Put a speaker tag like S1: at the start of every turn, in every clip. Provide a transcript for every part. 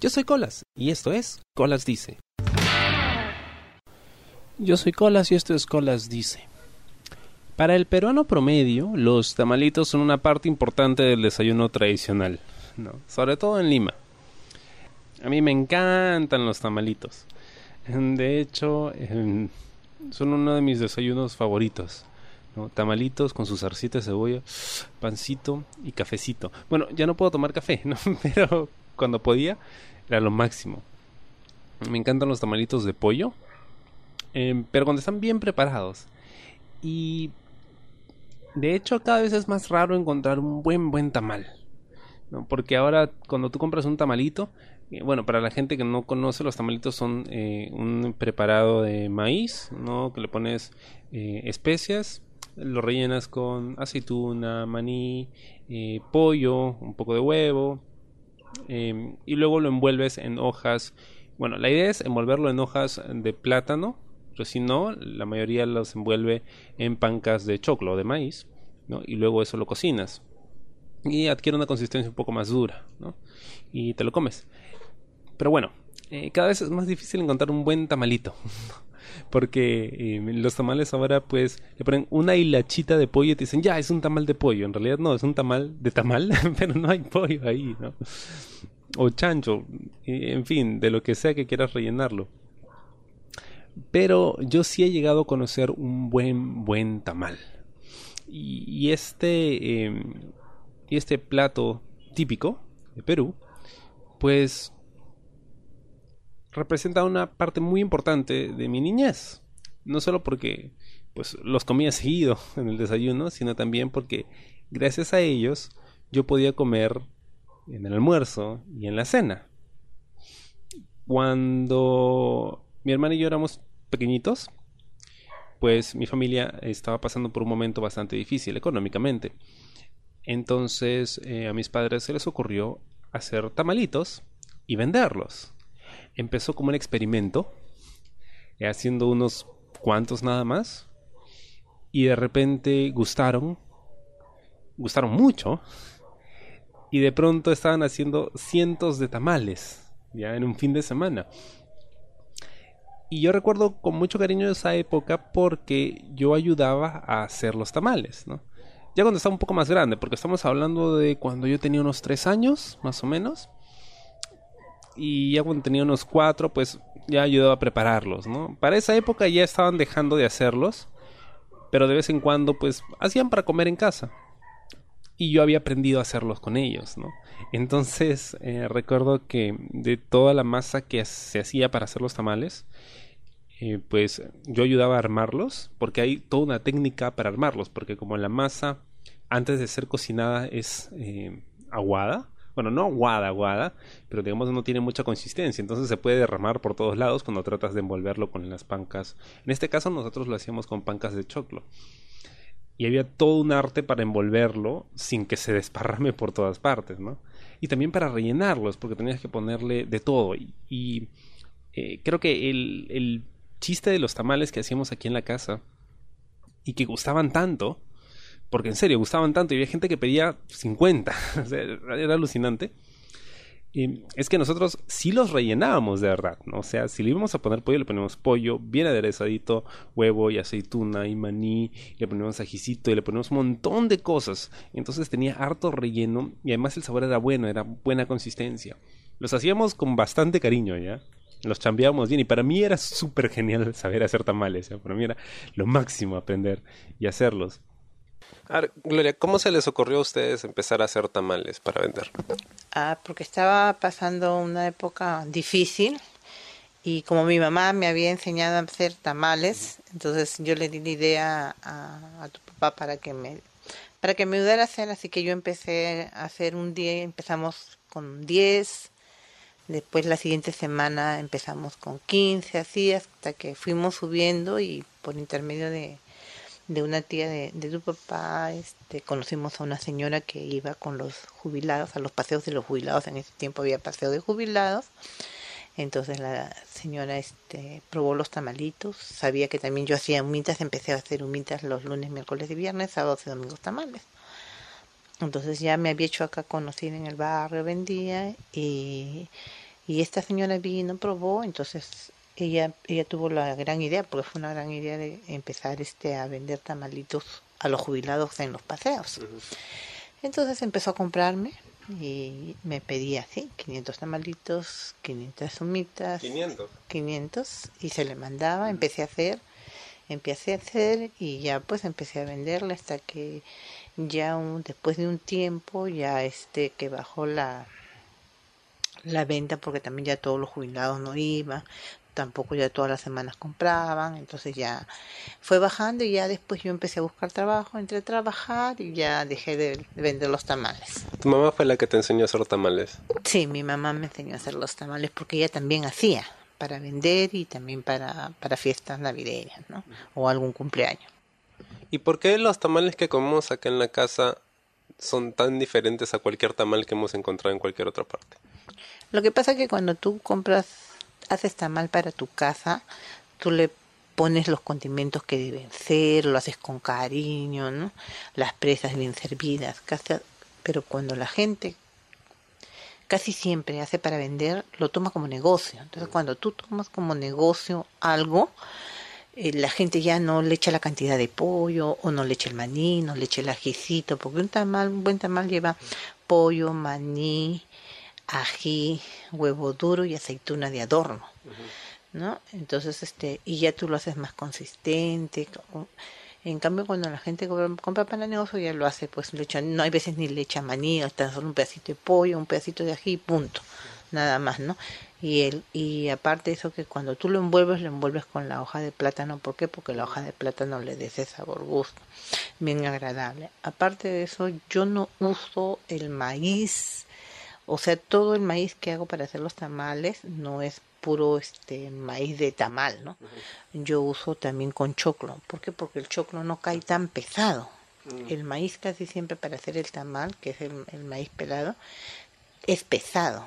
S1: Yo soy Colas y esto es Colas Dice. Yo soy Colas y esto es Colas Dice. Para el peruano promedio, los tamalitos son una parte importante del desayuno tradicional, ¿no? sobre todo en Lima. A mí me encantan los tamalitos. De hecho, son uno de mis desayunos favoritos. Tamalitos con sus zarcita de cebolla, pancito y cafecito. Bueno, ya no puedo tomar café, ¿no? pero cuando podía era lo máximo. Me encantan los tamalitos de pollo, em, pero cuando están bien preparados. Y de hecho cada vez es más raro encontrar un buen buen tamal. Porque ahora cuando tú compras un tamalito, eh, bueno, para la gente que no conoce, los tamalitos son eh, un preparado de maíz, ¿no? Que le pones eh, especias, lo rellenas con aceituna, maní, pollo, un poco de huevo, Em, y luego lo envuelves en hojas. Bueno, la idea es envolverlo en hojas de plátano, pero si no, la mayoría los envuelve en pancas de choclo o de maíz, ¿no? y luego eso lo cocinas. Y adquiere una consistencia un poco más dura, ¿no? y te lo comes. Pero bueno, eh, cada vez es más difícil encontrar un buen tamalito. porque eh, los tamales ahora pues le ponen una hilachita de pollo y te dicen, ya, es un tamal de pollo. En realidad no, es un tamal de tamal, pero no hay pollo ahí, ¿no? O chancho, en fin, de lo que sea que quieras rellenarlo. Pero yo sí he llegado a conocer un buen, buen tamal. Y, este, em, y este plato típico de Perú, pues representa una parte muy importante de mi niñez. No solo porque pues los comía seguido en el desayuno, sino también porque gracias a ellos yo podía comer en el almuerzo y en la cena. Cuando mi hermana y yo éramos pequeñitos, pues mi familia estaba pasando por un momento bastante difícil económicamente. Entonces eh, a mis padres se les ocurrió hacer tamalitos y venderlos empezó como un experimento, eh, haciendo unos cuantos nada más, y de repente gustaron, gustaron mucho, y de pronto estaban haciendo cientos de tamales, ya en un fin de semana. Y yo recuerdo con mucho cariño esa época porque yo ayudaba a hacer los tamales. Ya cuando estaba un poco más grande, porque estamos hablando de cuando yo tenía unos tres años, más o menos y ya cuando tenía unos cuatro, pues ya ayudaba a prepararlos, ¿no? Para esa época ya estaban dejando de hacerlos, pero de vez en cuando, pues, hacían para comer en casa. Y yo había aprendido a hacerlos con ellos, ¿no? Entonces, eh, recuerdo que de toda la masa que se hacía para hacer los tamales, eh, pues yo ayudaba a armarlos, porque hay toda una técnica para armarlos, porque como la masa antes de ser cocinada es eh, aguada, bueno, no aguada, aguada, pero digamos no tiene mucha consistencia, entonces se puede derramar por todos lados cuando tratas de envolverlo con las pancas. En este caso nosotros lo hacíamos con pancas de choclo. Y había todo un arte para envolverlo sin que se desparrame por todas partes, ¿no? Y también para rellenarlos, porque tenías que ponerle de todo. Y, eh, creo que el, el chiste de los tamales que hacíamos aquí en la casa y que gustaban tanto porque en serio gustaban tanto y había gente que pedía 50, era alucinante. Y es que nosotros sí los rellenábamos de verdad, ¿no? O sea, si le íbamos a poner pollo, le ponemos pollo bien aderezadito, huevo y aceituna y maní, le ponemos ajicito y le ponemos un montón de cosas. Entonces tenía harto relleno y además el sabor era bueno, era buena consistencia. Los hacíamos con bastante cariño, ¿ya? Los chambeábamos bien y para mí era súper genial saber hacer tamales, ¿ya? Para mí era lo máximo aprender y hacerlos. Gloria, ¿cómo se les ocurrió a ustedes empezar a hacer tamales para vender?
S2: Ah, porque estaba pasando una época difícil y como mi mamá me había enseñado a hacer tamales, entonces yo le di la idea a, tu papá para que me para que me ayudara a hacer, así que yo empecé a hacer un día, empezamos con 10, después la siguiente semana empezamos con 15, así hasta que fuimos subiendo y por intermedio de de una tía de, de tu papá, este, conocimos a una señora que iba con los jubilados, a los paseos de los jubilados, en ese tiempo había paseo de jubilados, entonces la señora este, probó los tamalitos, sabía que también yo hacía humitas, empecé a hacer humitas los lunes, miércoles y viernes, sábados y domingos tamales. Entonces ya me había hecho acá conocida en el barrio, vendía y, Y esta señora vino, probó, entonces ella, ella tuvo la gran idea, porque fue una gran idea de empezar este a vender tamalitos a los jubilados en los paseos. Entonces empezó a comprarme y me pedía así 500 tamalitos, 500 sumitas,
S1: 500.
S2: 500 y se le mandaba, empecé a hacer, empecé a hacer y ya pues empecé a venderle hasta que ya un, después de un tiempo ya este que bajó la la venta porque también ya todos los jubilados no iban, tampoco ya todas las semanas compraban, entonces ya fue bajando y ya después yo empecé a buscar trabajo, entré a trabajar y ya dejé de vender los tamales.
S1: ¿Tu mamá fue la que te enseñó a hacer tamales?
S2: Sí, mi mamá me enseñó a hacer los tamales porque ella también hacía para vender y también para, para fiestas navideñas, ¿no? O algún cumpleaños.
S1: ¿Y por qué los tamales que comemos acá en la casa son tan diferentes a cualquier tamal que hemos encontrado en cualquier otra parte?
S2: Lo que pasa es que cuando tú compras haces tamal para tu casa, tú le pones los condimentos que deben ser, lo haces con cariño, ¿no? Las presas bien servidas, pero cuando la gente casi siempre hace para vender, lo toma como negocio. Entonces, cuando tú tomas como negocio algo, eh, la gente ya no le echa la cantidad de pollo, o no le echa el maní, no le echa el ajicito, porque un tamal, un buen tamal lleva pollo, maní, ají, huevo duro y aceituna de adorno, ¿no? Entonces, este, y ya tú lo haces más consistente. En cambio, cuando la gente compra para negocio, ya lo hace, pues le echa, no hay veces ni le echa maní, tan solo un pedacito de pollo, un pedacito de ají, punto, nada más, ¿no? Y el, y aparte eso que cuando tú lo envuelves, lo envuelves con la hoja de plátano, ¿por qué? Porque la hoja de plátano le da ese sabor gusto, bien agradable. Aparte de eso, yo no uso el maíz o sea, todo el maíz que hago para hacer los tamales no es puro este maíz de tamal, ¿no? Yo uso también con choclo. ¿Por qué? Porque el choclo no cae tan pesado. Mm. El maíz casi siempre para hacer el tamal, que es el, maíz pelado, es pesado.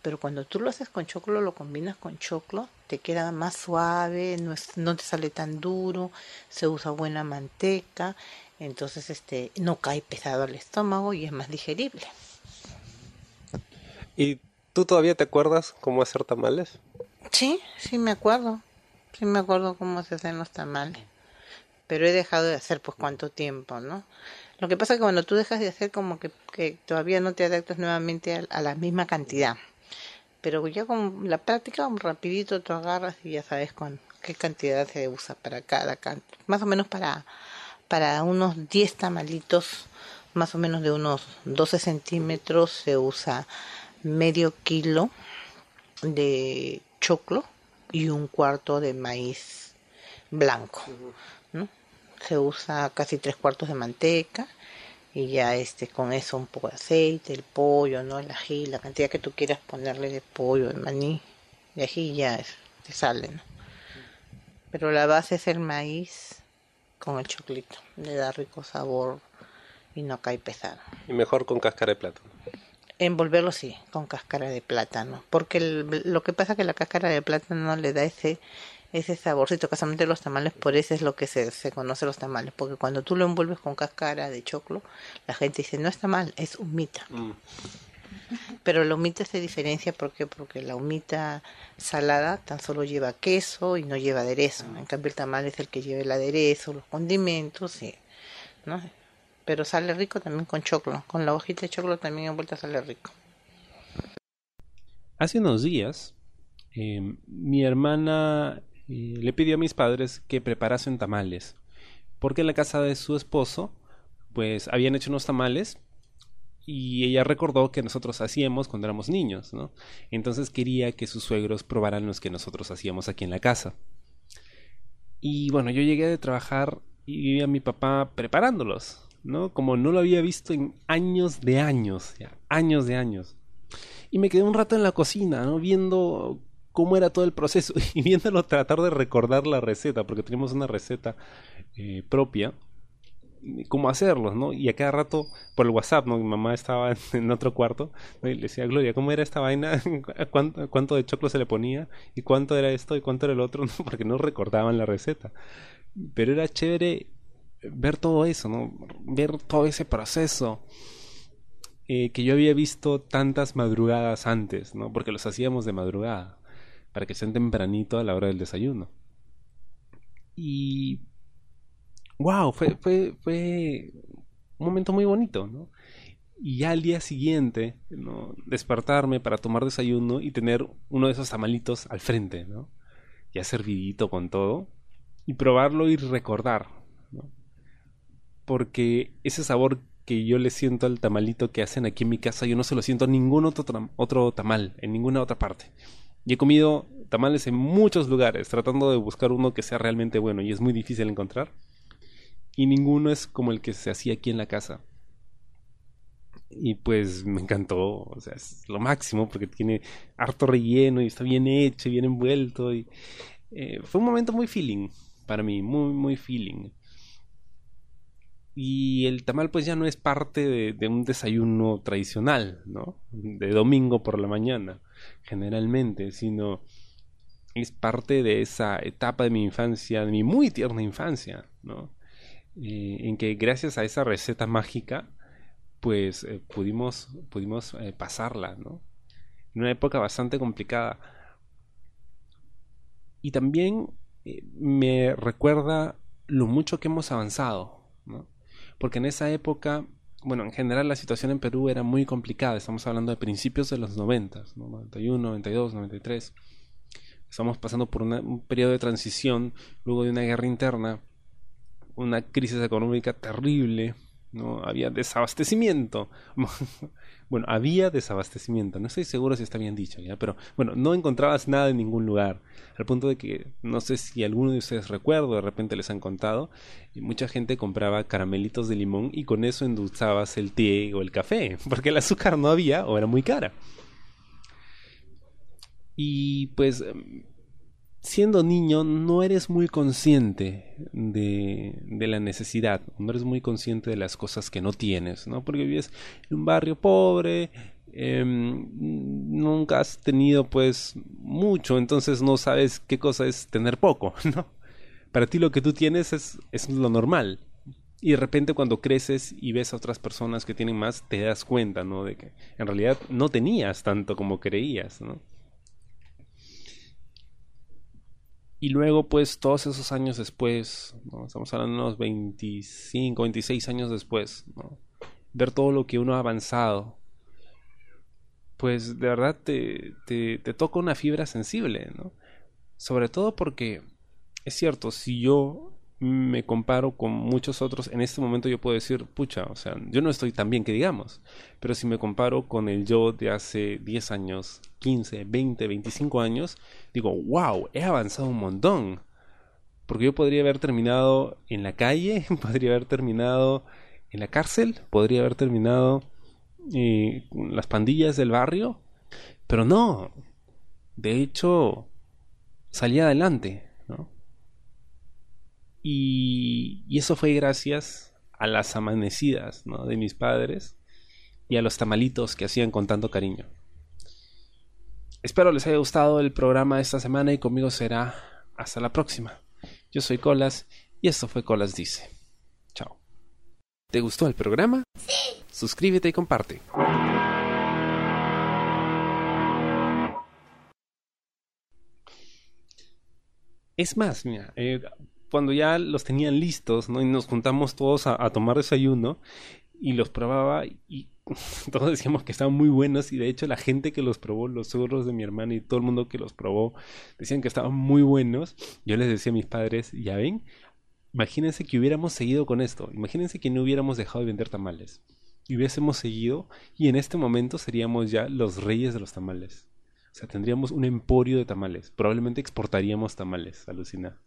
S2: Pero cuando tú lo haces con choclo, lo combinas con choclo, te queda más suave, no, no te sale tan duro, se usa buena manteca, entonces este no cae pesado al estómago y es más digerible. ¿Y
S1: tú todavía te acuerdas cómo hacer tamales?
S2: Sí, sí me acuerdo. Sí me acuerdo cómo se hacen los tamales. Pero he dejado de hacer pues cuánto tiempo, ¿no? Lo que pasa es que cuando tú dejas de hacer como que, que todavía no te adaptas nuevamente a, la misma cantidad. Pero ya con la práctica, rapidito tú agarras y ya sabes con qué cantidad se usa para cada canto. Más o menos para, para unos 10 tamalitos, más o menos de unos 12 centímetros se usa medio kilo de choclo y un cuarto de maíz blanco. Se usa casi tres cuartos de manteca y ya este con eso un poco de aceite, el pollo, ¿no? el ají, la cantidad que tú quieras ponerle de pollo, de maní, de ají ya es, te sale, ¿no? Pero la base es el maíz con el choclito, le da rico sabor y no cae pesado.
S1: Y mejor con cáscara de plátano.
S2: Envolverlo sí, con cáscara de plátano, porque lo que pasa es que la cáscara de plátano le da ese ese saborcito, casualmente los tamales, por eso es lo que se, se conoce los tamales, porque cuando tú lo envuelves con cáscara de choclo, la gente dice, no está mal, es humita. Mm. Pero la humita se diferencia porque porque la humita salada tan solo lleva queso y no lleva aderezo. En cambio el tamal es el que lleva el aderezo, los condimentos, y, ¿no? Pero sale rico también con choclo. Con la hojita de choclo también en vuelta sale rico.
S1: Hace unos días, em, mi hermana eh, le pidió a mis padres que preparasen tamales, porque en la casa de su esposo, pues habían hecho unos tamales y ella recordó que nosotros hacíamos cuando éramos niños, ¿no? Entonces quería que sus suegros probaran los que nosotros hacíamos aquí en la casa. Y bueno, yo llegué de trabajar y vi a mi papá preparándolos. ¿No? Como no lo había visto en años de años, ya, años de años. Y me quedé un rato en la cocina, ¿no? Viendo cómo era todo el proceso y viéndolo tratar de recordar la receta, porque teníamos una receta eh, propia, cómo hacerlos, ¿no? Y a cada rato, por el WhatsApp, ¿no? Mi mamá estaba en otro cuarto, y le decía, Gloria, ¿cómo era esta vaina? ¿Cuánto, ¿Cuánto, de choclo se le ponía? ¿Y cuánto era esto? ¿Y cuánto era el otro? Porque no recordaban la receta. Pero era chévere ver todo eso, ¿no? Ver todo ese proceso. eh, que yo había visto tantas madrugadas antes, ¿no? Porque los hacíamos de madrugada, para que sean tempranito a la hora del desayuno. Y... ¡Wow! Fue, fue, fue un momento muy bonito, ¿no? Y ya al día siguiente, ¿no? despertarme para tomar desayuno y tener uno de esos tamalitos al frente, ¿no? Ya servidito con todo. Y probarlo y recordar, ¿no? Porque ese sabor que yo le siento al tamalito que hacen aquí en mi casa, yo no se lo siento a ningún otro, otro tamal, en ninguna otra parte. Y he comido tamales en muchos lugares, tratando de buscar uno que sea realmente bueno, y es muy difícil encontrar. Y ninguno es como el que se hacía aquí en la casa y pues me encantó, o sea, es lo máximo porque tiene harto relleno y está bien hecho, bien envuelto y eh, fue un momento muy feeling para mí, muy muy feeling. Y el tamal pues ya no es parte de, un desayuno tradicional, ¿no? De domingo por la mañana, generalmente, sino es parte de esa etapa de mi infancia, de mi muy tierna infancia, ¿no? Eh, en que gracias a esa receta mágica, pues eh, pudimos, pudimos eh, pasarla, ¿no? En una época bastante complicada. Y también me recuerda lo mucho que hemos avanzado, ¿no? Porque en esa época, bueno, en general la situación en Perú era muy complicada. Estamos hablando de principios de los 90, ¿no? 91, 92, 93. Estamos pasando por un periodo de transición, luego de una guerra interna, una crisis económica terrible, ¿no? Había desabastecimiento. bueno, había desabastecimiento. No estoy seguro si está bien dicho, ¿ya? Pero bueno, no encontrabas nada en ningún lugar. Al punto de que, no sé si alguno de ustedes recuerda, de repente les han contado, y mucha gente compraba caramelitos de limón y con eso endulzabas el té o el café, porque el azúcar no había o era muy cara. Y pues siendo niño no eres muy consciente de, de, la necesidad, no eres muy consciente de las cosas que no tienes, ¿no? Porque vives en un barrio pobre, eh, nunca has tenido pues mucho, entonces no sabes qué cosa es tener poco, ¿no? Para ti lo que tú tienes es, es lo normal. Y de repente cuando creces y ves a otras personas que tienen más, te das cuenta, ¿no? De que en realidad no tenías tanto como creías, ¿no? Y luego, pues, todos esos años después, estamos hablando de unos 25, 26 años después, ver todo lo que uno ha avanzado, pues de verdad te, te, te toca una fibra sensible, ¿no? Sobre todo porque, es cierto, si yo me comparo con muchos otros, en este momento yo puedo decir, pucha, o sea, yo no estoy tan bien que digamos, pero si me comparo con el yo de hace 10 años, 15, 20, 25 años, digo, wow, he avanzado un montón. Porque yo podría haber terminado en la calle, podría haber terminado en la cárcel, podría haber terminado eh, las pandillas del barrio, pero no. De hecho, salí adelante, ¿no? Y, y, eso fue gracias a las amanecidas ¿no? de mis padres y a los tamalitos que hacían con tanto cariño. Espero les haya gustado el programa de esta semana y conmigo será hasta la próxima. Yo soy Colas y esto fue Colas Dice. Chao. ¿Te gustó el programa? Sí. Suscríbete y comparte. Es más, mira, eh, cuando ya los tenían listos, ¿no? Y nos juntamos todos a, tomar desayuno y los probaba y todos decíamos que estaban muy buenos y de hecho la gente que los probó, los suegros de mi hermana y todo el mundo que los probó, decían que estaban muy buenos. Yo les decía a mis padres, ya ven, imagínense que hubiéramos seguido con esto, imagínense que no hubiéramos dejado de vender tamales y hubiésemos seguido y en este momento seríamos ya los reyes de los tamales. O sea, tendríamos un emporio de tamales. Probablemente exportaríamos tamales, alucina.